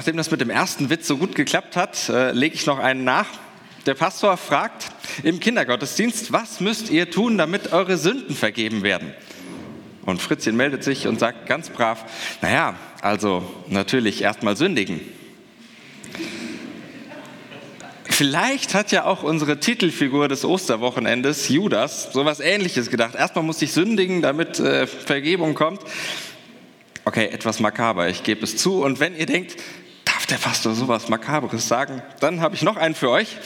Nachdem das mit dem ersten Witz so gut geklappt hat, äh, lege ich noch einen nach. Der Pastor fragt im Kindergottesdienst, was müsst ihr tun, damit eure Sünden vergeben werden? Und Fritzchen meldet sich und sagt ganz brav, naja, also natürlich erstmal sündigen. Vielleicht hat ja auch unsere Titelfigur des Osterwochenendes, Judas, sowas ähnliches gedacht. Erstmal muss ich sündigen, damit äh, Vergebung kommt. Okay, etwas makaber, ich gebe es zu. Und wenn ihr denkt, der Pastor sowas Makaberes sagen, dann habe ich noch einen für euch.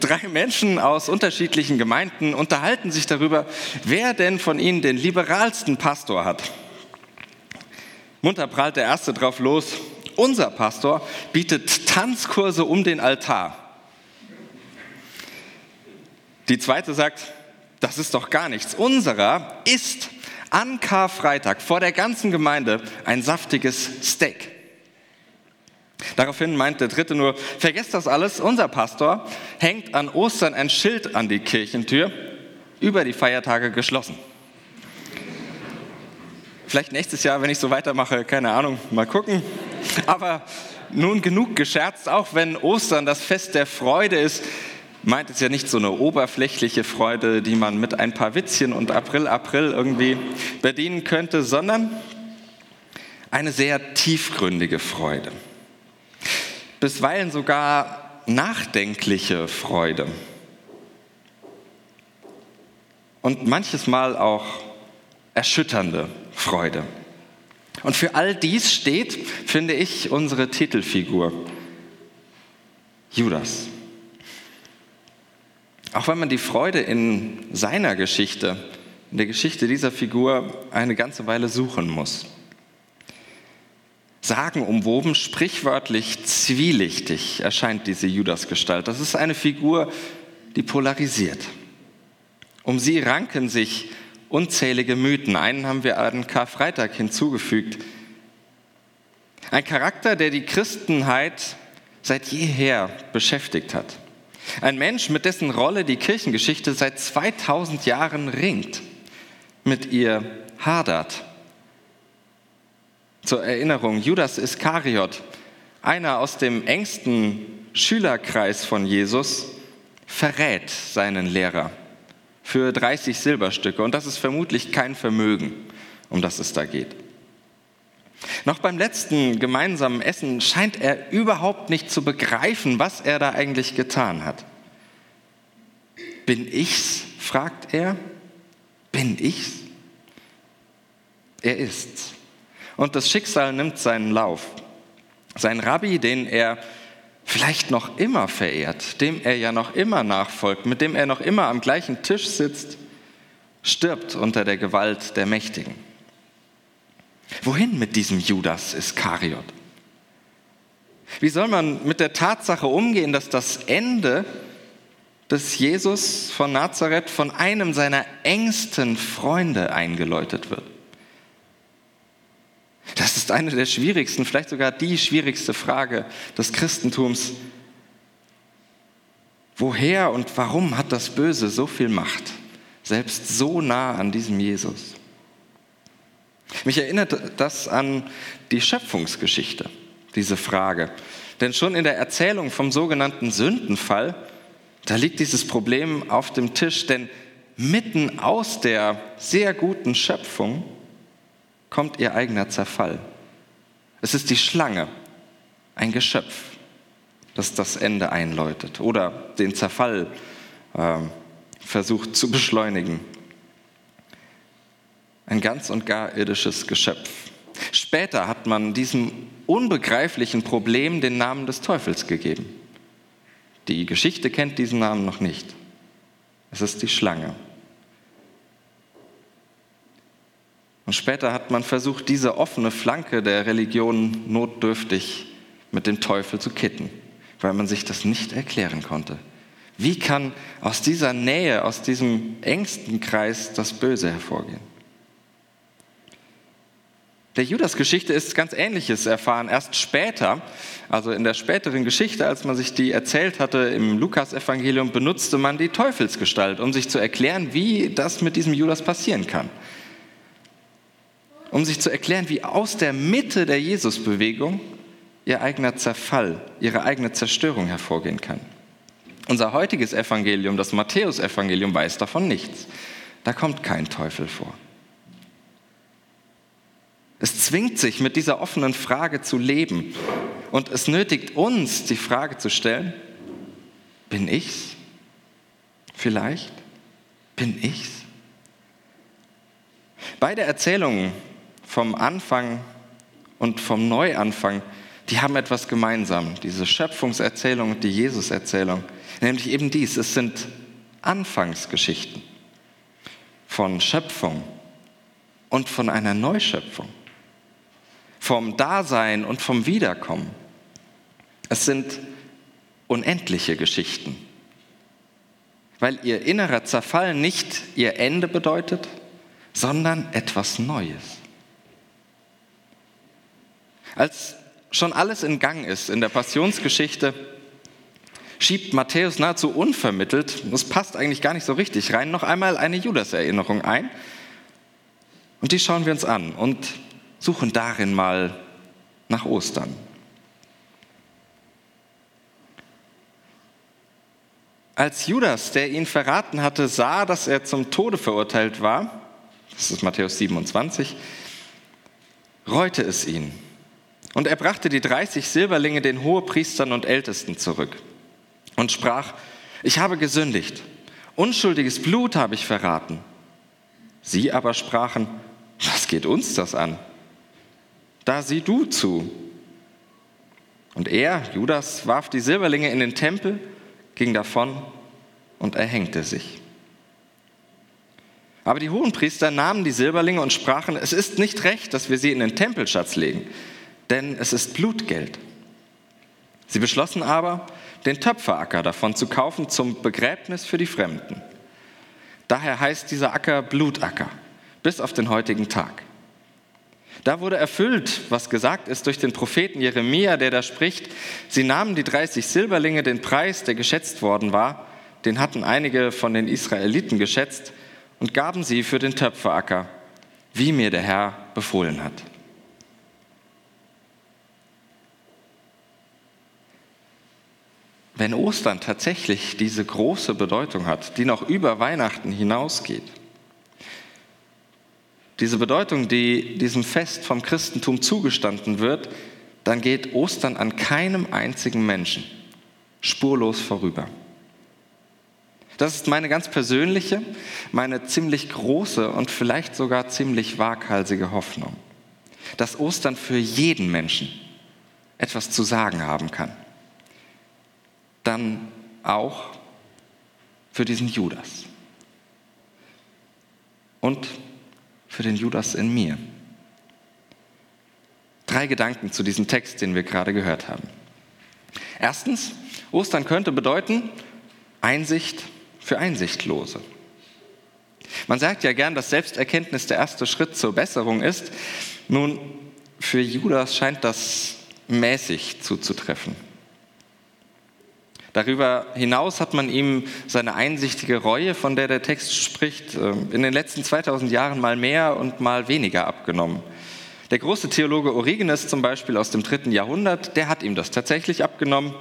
Drei Menschen aus unterschiedlichen Gemeinden unterhalten sich darüber, wer denn von ihnen den liberalsten Pastor hat. Munter prallt der Erste drauf los. Unser Pastor bietet Tanzkurse um den Altar. Die zweite sagt, das ist doch gar nichts. Unserer ist an Karfreitag vor der ganzen Gemeinde ein saftiges Steak. Daraufhin meint der dritte nur, vergesst das alles, unser Pastor hängt an Ostern ein Schild an die Kirchentür, über die Feiertage geschlossen. Vielleicht nächstes Jahr, wenn ich so weitermache, keine Ahnung, mal gucken. Aber nun genug gescherzt, auch wenn Ostern das Fest der Freude ist, meint es ja nicht so eine oberflächliche Freude, die man mit ein paar Witzchen und April, April irgendwie bedienen könnte, sondern eine sehr tiefgründige Freude. Bisweilen sogar nachdenkliche Freude. Und manches Mal auch erschütternde Freude. Und für all dies steht, finde ich, unsere Titelfigur, Judas. Auch wenn man die Freude in seiner Geschichte, in der Geschichte dieser Figur eine ganze Weile suchen muss. Sagenumwoben, sprichwörtlich zwielichtig erscheint diese Judasgestalt. Das ist eine Figur, die polarisiert. Um sie ranken sich unzählige Mythen. Einen haben wir an Karfreitag hinzugefügt. Ein Charakter, der die Christenheit seit jeher beschäftigt hat. Ein Mensch, mit dessen Rolle die Kirchengeschichte seit 2000 Jahren ringt, mit ihr hadert. Zur Erinnerung, Judas Iskariot, einer aus dem engsten Schülerkreis von Jesus, verrät seinen Lehrer für 30 Silberstücke. Und das ist vermutlich kein Vermögen, um das es da geht. Noch beim letzten gemeinsamen Essen scheint er überhaupt nicht zu begreifen, was er da eigentlich getan hat. Bin ich's? fragt er. Bin ich's? Er ist's. Und das Schicksal nimmt seinen Lauf. Sein Rabbi, den er vielleicht noch immer verehrt, dem er ja noch immer nachfolgt, mit dem er noch immer am gleichen Tisch sitzt, stirbt unter der Gewalt der Mächtigen. Wohin mit diesem Judas Iskariot? Wie soll man mit der Tatsache umgehen, dass das Ende des Jesus von Nazareth von einem seiner engsten Freunde eingeläutet wird? Das ist eine der schwierigsten, vielleicht sogar die schwierigste Frage des Christentums. Woher und warum hat das Böse so viel Macht, selbst so nah an diesem Jesus? Mich erinnert das an die Schöpfungsgeschichte, diese Frage. Denn schon in der Erzählung vom sogenannten Sündenfall, da liegt dieses Problem auf dem Tisch, denn mitten aus der sehr guten Schöpfung kommt ihr eigener Zerfall. Es ist die Schlange, ein Geschöpf, das das Ende einläutet oder den Zerfall äh, versucht zu beschleunigen ein ganz und gar irdisches Geschöpf. Später hat man diesem unbegreiflichen Problem den Namen des Teufels gegeben. Die Geschichte kennt diesen Namen noch nicht. Es ist die Schlange. Und später hat man versucht, diese offene Flanke der Religion notdürftig mit dem Teufel zu kitten, weil man sich das nicht erklären konnte. Wie kann aus dieser Nähe, aus diesem engsten Kreis das Böse hervorgehen? der Judas-Geschichte ist ganz Ähnliches erfahren. Erst später, also in der späteren Geschichte, als man sich die erzählt hatte im Lukas-Evangelium, benutzte man die Teufelsgestalt, um sich zu erklären, wie das mit diesem Judas passieren kann. Um sich zu erklären, wie aus der Mitte der Jesusbewegung ihr eigener Zerfall, ihre eigene Zerstörung hervorgehen kann. Unser heutiges Evangelium, das Matthäusevangelium, weiß davon nichts. Da kommt kein Teufel vor. Es zwingt sich, mit dieser offenen Frage zu leben. Und es nötigt uns, die Frage zu stellen, bin ich's? Vielleicht? Bin ich's? Beide Erzählungen vom Anfang und vom Neuanfang, die haben etwas gemeinsam. Diese Schöpfungserzählung und die Jesuserzählung. Nämlich eben dies, es sind Anfangsgeschichten von Schöpfung und von einer Neuschöpfung, vom Dasein und vom Wiederkommen. Es sind unendliche Geschichten, weil ihr innerer Zerfall nicht ihr Ende bedeutet, sondern etwas Neues. Als schon alles in Gang ist in der Passionsgeschichte, schiebt Matthäus nahezu unvermittelt, das passt eigentlich gar nicht so richtig rein, noch einmal eine Judas-Erinnerung ein. Und die schauen wir uns an und suchen darin mal nach Ostern. Als Judas, der ihn verraten hatte, sah, dass er zum Tode verurteilt war, das ist Matthäus 27, reute es ihn. Und er brachte die 30 Silberlinge den Hohepriestern und Ältesten zurück und sprach, ich habe gesündigt, unschuldiges Blut habe ich verraten. Sie aber sprachen, was geht uns das an? Da sieh du zu. Und er, Judas, warf die Silberlinge in den Tempel, ging davon und erhängte sich. Aber die Hohenpriester nahmen die Silberlinge und sprachen, es ist nicht recht, dass wir sie in den Tempelschatz legen, denn es ist Blutgeld. Sie beschlossen aber, den Töpferacker davon zu kaufen zum Begräbnis für die Fremden. Daher heißt dieser Acker Blutacker bis auf den heutigen Tag. Da wurde erfüllt, was gesagt ist durch den Propheten Jeremia, der da spricht, sie nahmen die 30 Silberlinge, den Preis, der geschätzt worden war, den hatten einige von den Israeliten geschätzt, und gaben sie für den Töpferacker, wie mir der Herr befohlen hat. Wenn Ostern tatsächlich diese große Bedeutung hat, die noch über Weihnachten hinausgeht, diese Bedeutung, die diesem Fest vom Christentum zugestanden wird, dann geht Ostern an keinem einzigen Menschen spurlos vorüber. Das ist meine ganz persönliche, meine ziemlich große und vielleicht sogar ziemlich waghalsige Hoffnung, dass Ostern für jeden Menschen etwas zu sagen haben kann dann auch für diesen Judas. Und für den Judas in mir. Drei Gedanken zu diesem Text, den wir gerade gehört haben. Erstens, Ostern könnte bedeuten Einsicht für Einsichtlose. Man sagt ja gern, dass Selbsterkenntnis der erste Schritt zur Besserung ist. Nun, für Judas scheint das mäßig zuzutreffen. Darüber hinaus hat man ihm seine einsichtige Reue, von der der Text spricht, ähm, in den letzten 2000 Jahren mal mehr und mal weniger abgenommen. Der große Theologe Origenes zum Beispiel aus dem dritten Jahrhundert, der hat ihm das tatsächlich abgenommen.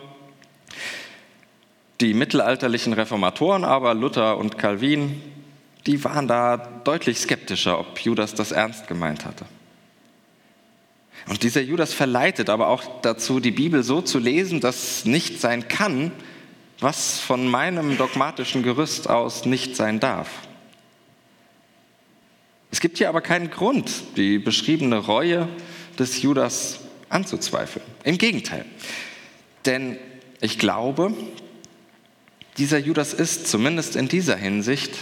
Die mittelalterlichen Reformatoren aber, Luther und Calvin, die waren da deutlich skeptischer, ob Judas das ernst gemeint hatte. Und dieser Judas verleitet aber auch dazu, die Bibel so zu lesen, dass nicht sein kann, was von meinem dogmatischen Gerüst aus nicht sein darf. Es gibt hier aber keinen Grund, die beschriebene Reue des Judas anzuzweifeln. Im Gegenteil. Denn ich glaube, dieser Judas ist zumindest in dieser Hinsicht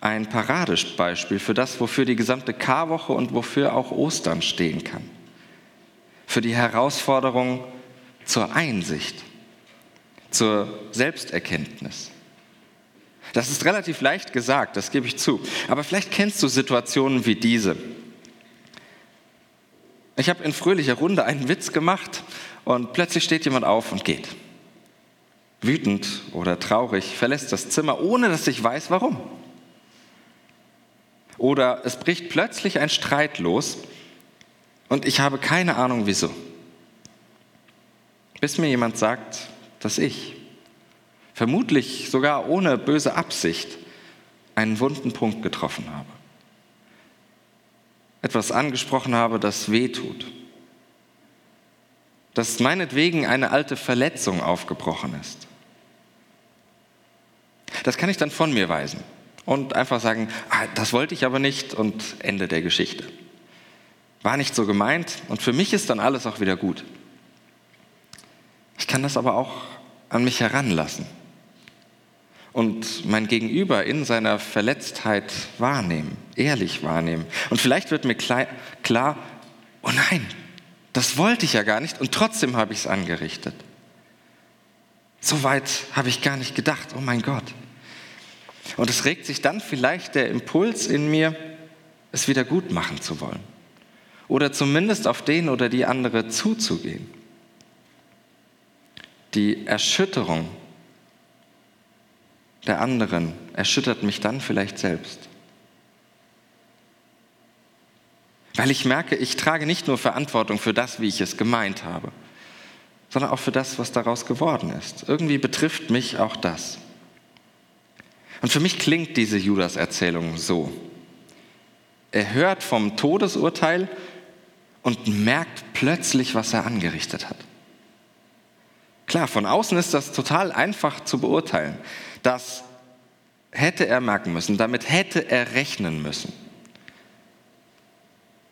ein Paradebeispiel für das, wofür die gesamte Karwoche und wofür auch Ostern stehen kann. Für die Herausforderung zur Einsicht zur Selbsterkenntnis. Das ist relativ leicht gesagt, das gebe ich zu. Aber vielleicht kennst du Situationen wie diese. Ich habe in fröhlicher Runde einen Witz gemacht und plötzlich steht jemand auf und geht. Wütend oder traurig verlässt das Zimmer, ohne dass ich weiß, warum. Oder es bricht plötzlich ein Streit los und ich habe keine Ahnung wieso. bis mir jemand sagt, dass ich, vermutlich sogar ohne böse Absicht, einen wunden Punkt getroffen habe. Etwas angesprochen habe, das weh tut. Dass meinetwegen eine alte Verletzung aufgebrochen ist. Das kann ich dann von mir weisen und einfach sagen, ah, das wollte ich aber nicht und Ende der Geschichte. War nicht so gemeint und für mich ist dann alles auch wieder gut. Ich kann das aber auch an mich heranlassen und mein Gegenüber in seiner Verletztheit wahrnehmen, ehrlich wahrnehmen. Und vielleicht wird mir klar, oh nein, das wollte ich ja gar nicht und trotzdem habe ich es angerichtet. So weit habe ich gar nicht gedacht, oh mein Gott. Und es regt sich dann vielleicht der Impuls in mir, es wieder gut machen zu wollen. Oder zumindest auf den oder die andere zuzugehen. Die Erschütterung der anderen erschüttert mich dann vielleicht selbst. Weil ich merke, ich trage nicht nur Verantwortung für das, wie ich es gemeint habe, sondern auch für das, was daraus geworden ist. Irgendwie betrifft mich auch das. Und für mich klingt diese Judas-Erzählung so. Er hört vom Todesurteil und merkt plötzlich, was er angerichtet hat. Klar, von außen ist das total einfach zu beurteilen. Das hätte er merken müssen, damit hätte er rechnen müssen.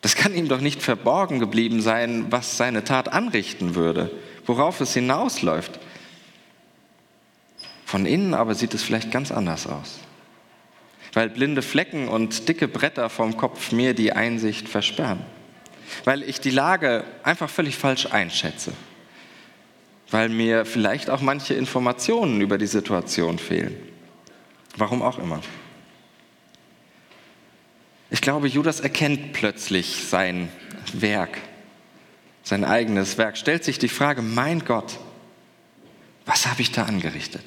Das kann ihm doch nicht verborgen geblieben sein, was seine Tat anrichten würde, worauf es hinausläuft. Von innen aber sieht es vielleicht ganz anders aus, weil blinde Flecken und dicke Bretter vom Kopf mir die Einsicht versperren, weil ich die Lage einfach völlig falsch einschätze weil mir vielleicht auch manche Informationen über die Situation fehlen. Warum auch immer. Ich glaube, Judas erkennt plötzlich sein Werk, sein eigenes Werk, stellt sich die Frage, mein Gott, was habe ich da angerichtet?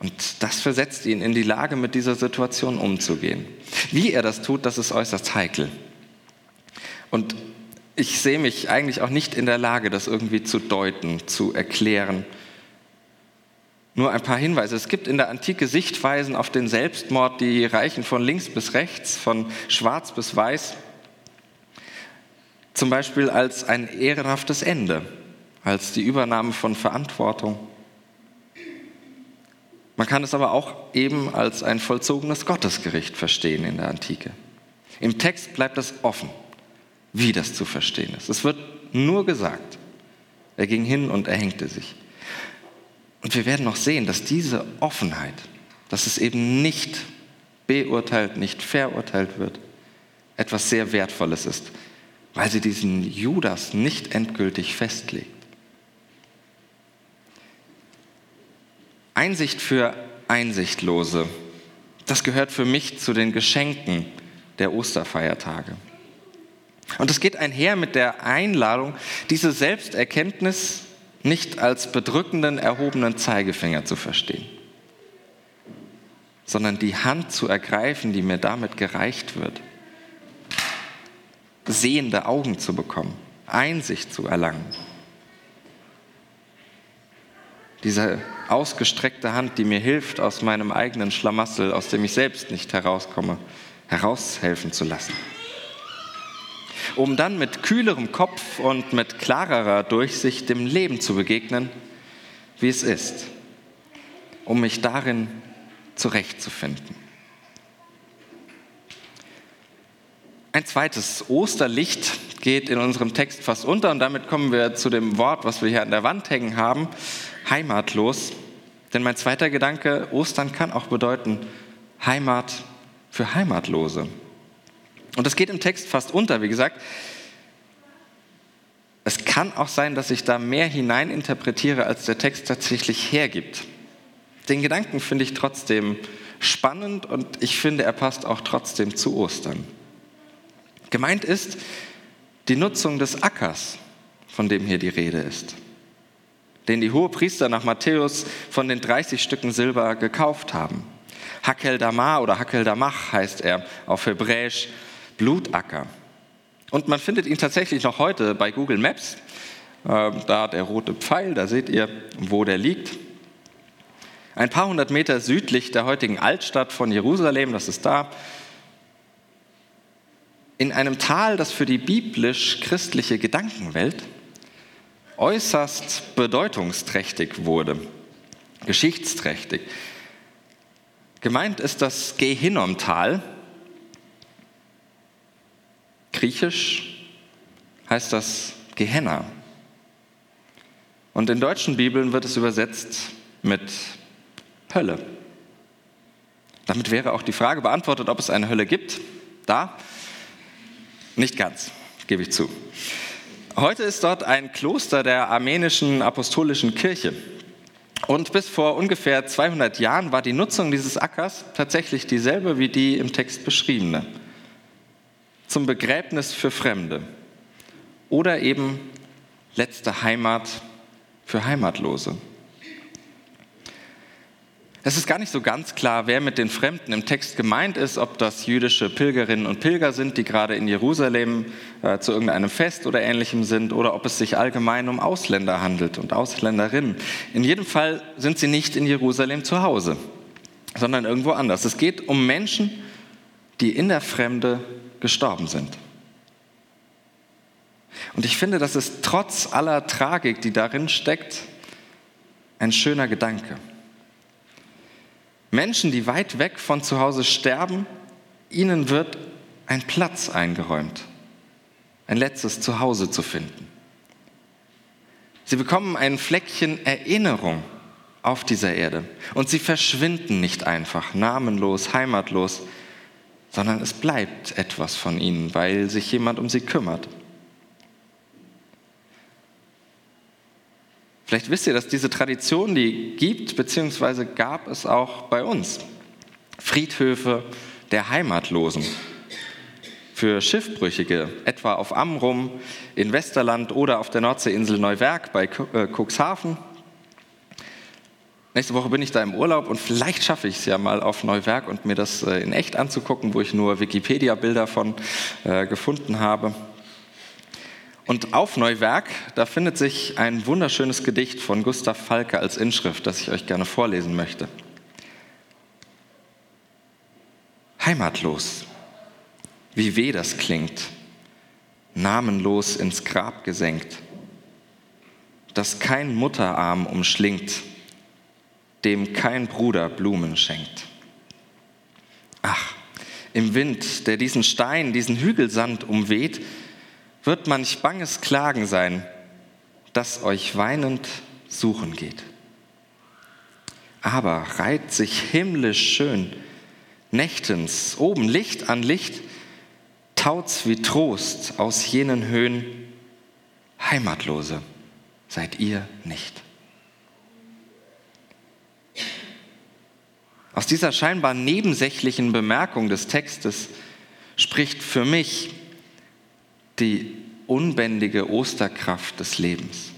Und das versetzt ihn in die Lage, mit dieser Situation umzugehen. Wie er das tut, das ist äußerst heikel. Und ich sehe mich eigentlich auch nicht in der Lage, das irgendwie zu deuten, zu erklären. Nur ein paar Hinweise. Es gibt in der Antike Sichtweisen auf den Selbstmord, die reichen von links bis rechts, von schwarz bis weiß. Zum Beispiel als ein ehrenhaftes Ende, als die Übernahme von Verantwortung. Man kann es aber auch eben als ein vollzogenes Gottesgericht verstehen in der Antike. Im Text bleibt es offen wie das zu verstehen ist. Es wird nur gesagt, er ging hin und erhängte sich. Und wir werden noch sehen, dass diese Offenheit, dass es eben nicht beurteilt, nicht verurteilt wird, etwas sehr Wertvolles ist, weil sie diesen Judas nicht endgültig festlegt. Einsicht für Einsichtlose, das gehört für mich zu den Geschenken der Osterfeiertage. Und es geht einher mit der Einladung, diese Selbsterkenntnis nicht als bedrückenden, erhobenen Zeigefinger zu verstehen, sondern die Hand zu ergreifen, die mir damit gereicht wird. Sehende Augen zu bekommen, Einsicht zu erlangen. Diese ausgestreckte Hand, die mir hilft, aus meinem eigenen Schlamassel, aus dem ich selbst nicht herauskomme, heraushelfen zu lassen um dann mit kühlerem Kopf und mit klarerer Durchsicht dem Leben zu begegnen, wie es ist, um mich darin zurechtzufinden. Ein zweites Osterlicht geht in unserem Text fast unter und damit kommen wir zu dem Wort, was wir hier an der Wand hängen haben, heimatlos. Denn mein zweiter Gedanke, Ostern kann auch bedeuten Heimat für Heimatlose. Und das geht im Text fast unter, wie gesagt. Es kann auch sein, dass ich da mehr hineininterpretiere, als der Text tatsächlich hergibt. Den Gedanken finde ich trotzdem spannend und ich finde, er passt auch trotzdem zu Ostern. Gemeint ist die Nutzung des Ackers, von dem hier die Rede ist, den die Hohepriester nach Matthäus von den 30 Stücken Silber gekauft haben. Hakel Damar oder Hakel Damach heißt er auf Hebräisch Blutacker. Und man findet ihn tatsächlich noch heute bei Google Maps Äh, da der rote Pfeil, da seht ihr, wo der liegt. Ein paar hundert Meter südlich der heutigen Altstadt von Jerusalem, das ist da, in einem Tal, das für die biblisch-christliche Gedankenwelt äußerst bedeutungsträchtig wurde, geschichtsträchtig. Gemeint ist das Gehinnom-Tal. Griechisch heißt das Gehenna. Und in deutschen Bibeln wird es übersetzt mit Hölle. Damit wäre auch die Frage beantwortet, ob es eine Hölle gibt. Da? Nicht ganz, gebe ich zu. Heute ist dort ein Kloster der armenischen apostolischen Kirche. Und bis vor ungefähr 200 Jahren war die Nutzung dieses Ackers tatsächlich dieselbe wie die im Text beschriebene. Zum Begräbnis für Fremde oder eben letzte Heimat für Heimatlose. Es ist gar nicht so ganz klar, wer mit den Fremden im Text gemeint ist, ob das jüdische Pilgerinnen und Pilger sind, die gerade in Jerusalem äh, zu irgendeinem Fest oder ähnlichem sind, oder ob es sich allgemein um Ausländer handelt und Ausländerinnen. In jedem Fall sind sie nicht in Jerusalem zu Hause, sondern irgendwo anders. Es geht um Menschen, die in der Fremde gestorben sind. Und ich finde, das ist trotz aller Tragik, die darin steckt, ein schöner Gedanke. Menschen, die weit weg von zu Hause sterben, ihnen wird ein Platz eingeräumt, ein letztes Zuhause zu finden. Sie bekommen ein Fleckchen Erinnerung auf dieser Erde und sie verschwinden nicht einfach namenlos, heimatlos, sondern es bleibt etwas von ihnen, weil sich jemand um sie kümmert. Vielleicht wisst ihr, dass diese Tradition, die gibt, beziehungsweise gab es auch bei uns. Friedhöfe der Heimatlosen. Für Schiffbrüchige, etwa auf Amrum, in Westerland oder auf der Nordseeinsel Neuwerk bei äh, Cuxhaven. Nächste Woche bin ich da im Urlaub und vielleicht schaffe ich es ja mal auf Neuwerk und mir das äh, in echt anzugucken, wo ich nur Wikipedia-Bilder von äh, gefunden habe. Und auf Neuwerk, da findet sich ein wunderschönes Gedicht von Gustav Falke als Inschrift, das ich euch gerne vorlesen möchte. Heimatlos, wie weh das klingt, namenlos ins Grab gesenkt, das kein Mutterarm umschlingt, dem kein Bruder Blumen schenkt. Ach, im Wind, der diesen Stein, diesen Hügelsand umweht, wird manch banges Klagen sein, das euch weinend suchen geht. Aber reiht sich himmlisch schön, nächtens, oben Licht an Licht, taut's wie Trost aus jenen Höhen, Heimatlose seid ihr nicht. Aus dieser scheinbar nebensächlichen Bemerkung des Textes spricht für mich die unbändige Osterkraft des Lebens.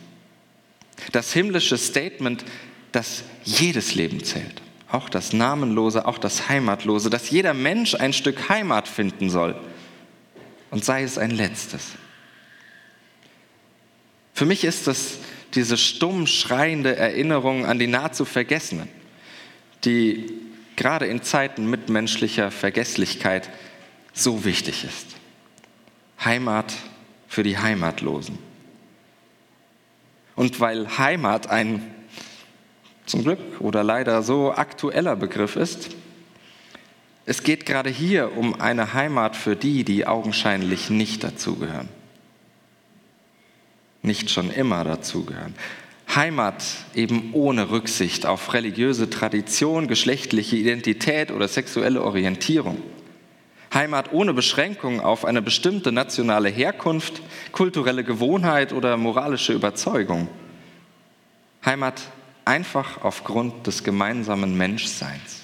Das himmlische Statement, dass jedes Leben zählt, auch das Namenlose, auch das Heimatlose, dass jeder Mensch ein Stück Heimat finden soll und sei es ein letztes. Für mich ist es diese stumm schreiende Erinnerung an die nahezu Vergessenen, die gerade in Zeiten mitmenschlicher Vergesslichkeit so wichtig ist. Heimat für die Heimatlosen. Und weil Heimat ein zum Glück oder leider so aktueller Begriff ist, es geht gerade hier um eine Heimat für die, die augenscheinlich nicht dazugehören. Nicht schon immer dazugehören. Heimat eben ohne Rücksicht auf religiöse Tradition, geschlechtliche Identität oder sexuelle Orientierung. Heimat ohne Beschränkung auf eine bestimmte nationale Herkunft, kulturelle Gewohnheit oder moralische Überzeugung. Heimat einfach aufgrund des gemeinsamen Menschseins.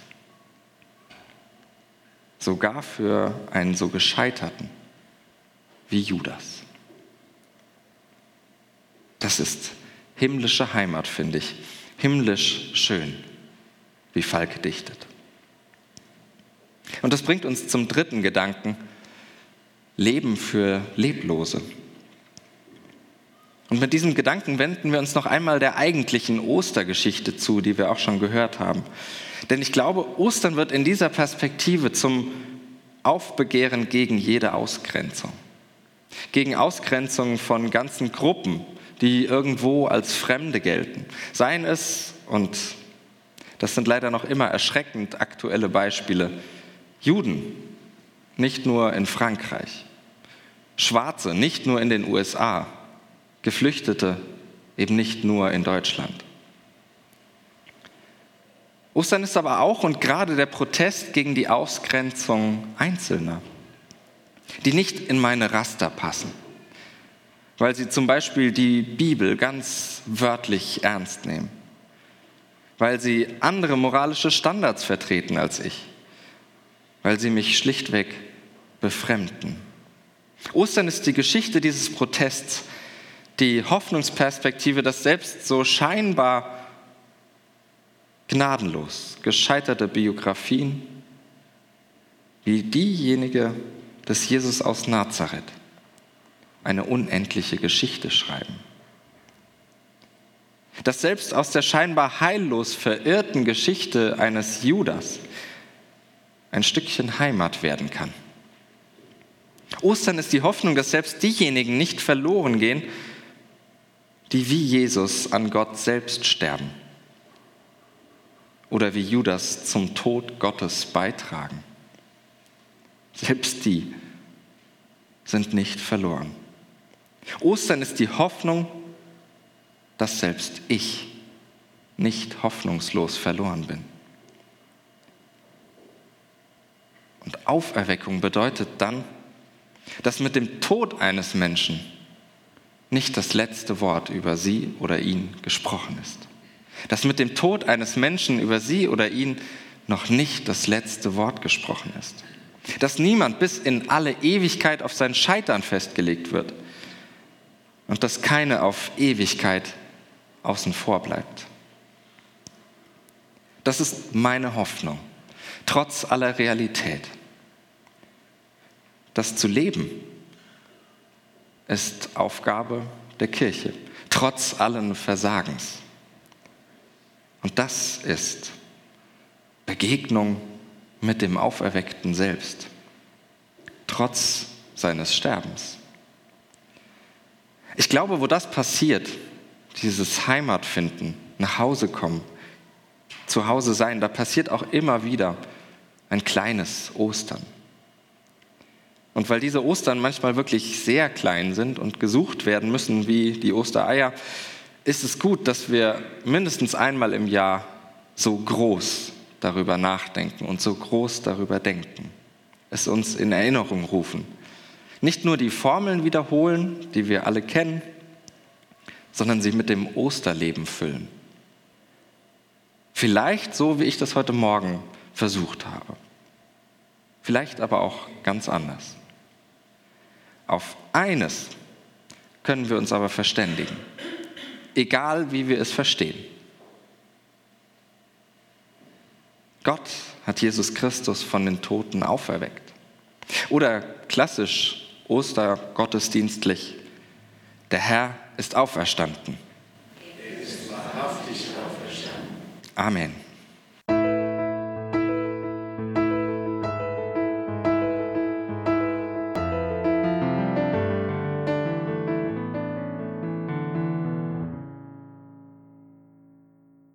Sogar für einen so gescheiterten wie Judas. Das ist himmlische Heimat, finde ich. Himmlisch schön, wie Falk dichtet. Und das bringt uns zum dritten Gedanken, Leben für Leblose. Und mit diesem Gedanken wenden wir uns noch einmal der eigentlichen Ostergeschichte zu, die wir auch schon gehört haben. Denn ich glaube, Ostern wird in dieser Perspektive zum Aufbegehren gegen jede Ausgrenzung. Gegen Ausgrenzung von ganzen Gruppen, die irgendwo als Fremde gelten. Seien es, und das sind leider noch immer erschreckend aktuelle Beispiele, Juden, nicht nur in Frankreich, Schwarze, nicht nur in den USA, Geflüchtete, eben nicht nur in Deutschland. Ostern ist aber auch und gerade der Protest gegen die Ausgrenzung Einzelner, die nicht in meine Raster passen, weil sie zum Beispiel die Bibel ganz wörtlich ernst nehmen, weil sie andere moralische Standards vertreten als ich, weil sie mich schlichtweg befremden. Ostern ist die Geschichte dieses Protests, die Hoffnungsperspektive, dass selbst so scheinbar gnadenlos gescheiterte Biografien wie diejenige des Jesus aus Nazareth eine unendliche Geschichte schreiben. Dass selbst aus der scheinbar heillos verirrten Geschichte eines Judas ein Stückchen Heimat werden kann. Ostern ist die Hoffnung, dass selbst diejenigen nicht verloren gehen, die wie Jesus an Gott selbst sterben oder wie Judas zum Tod Gottes beitragen. Selbst die sind nicht verloren. Ostern ist die Hoffnung, dass selbst ich nicht hoffnungslos verloren bin. Auferweckung bedeutet dann, dass mit dem Tod eines Menschen nicht das letzte Wort über sie oder ihn gesprochen ist. Dass mit dem Tod eines Menschen über sie oder ihn noch nicht das letzte Wort gesprochen ist. Dass niemand bis in alle Ewigkeit auf sein Scheitern festgelegt wird und dass keine auf Ewigkeit außen vor bleibt. Das ist meine Hoffnung, trotz aller Realität. Das zu leben ist Aufgabe der Kirche, trotz allen Versagens. Und das ist Begegnung mit dem Auferweckten selbst, trotz seines Sterbens. Ich glaube, wo das passiert, dieses Heimatfinden, nach Hause kommen, zu Hause sein, da passiert auch immer wieder ein kleines Ostern. Und weil diese Ostern manchmal wirklich sehr klein sind und gesucht werden müssen wie die Ostereier, ist es gut, dass wir mindestens einmal im Jahr so groß darüber nachdenken und so groß darüber denken. Es uns in Erinnerung rufen. Nicht nur die Formeln wiederholen, die wir alle kennen, sondern sie mit dem Osterleben füllen. Vielleicht so, wie ich das heute Morgen versucht habe. Vielleicht aber auch ganz anders. Auf eines können wir uns aber verständigen, egal wie wir es verstehen. Gott hat Jesus Christus von den Toten auferweckt. Oder klassisch Ostergottesdienstlich, der Herr ist auferstanden. Er ist wahrhaftig auferstanden. Amen.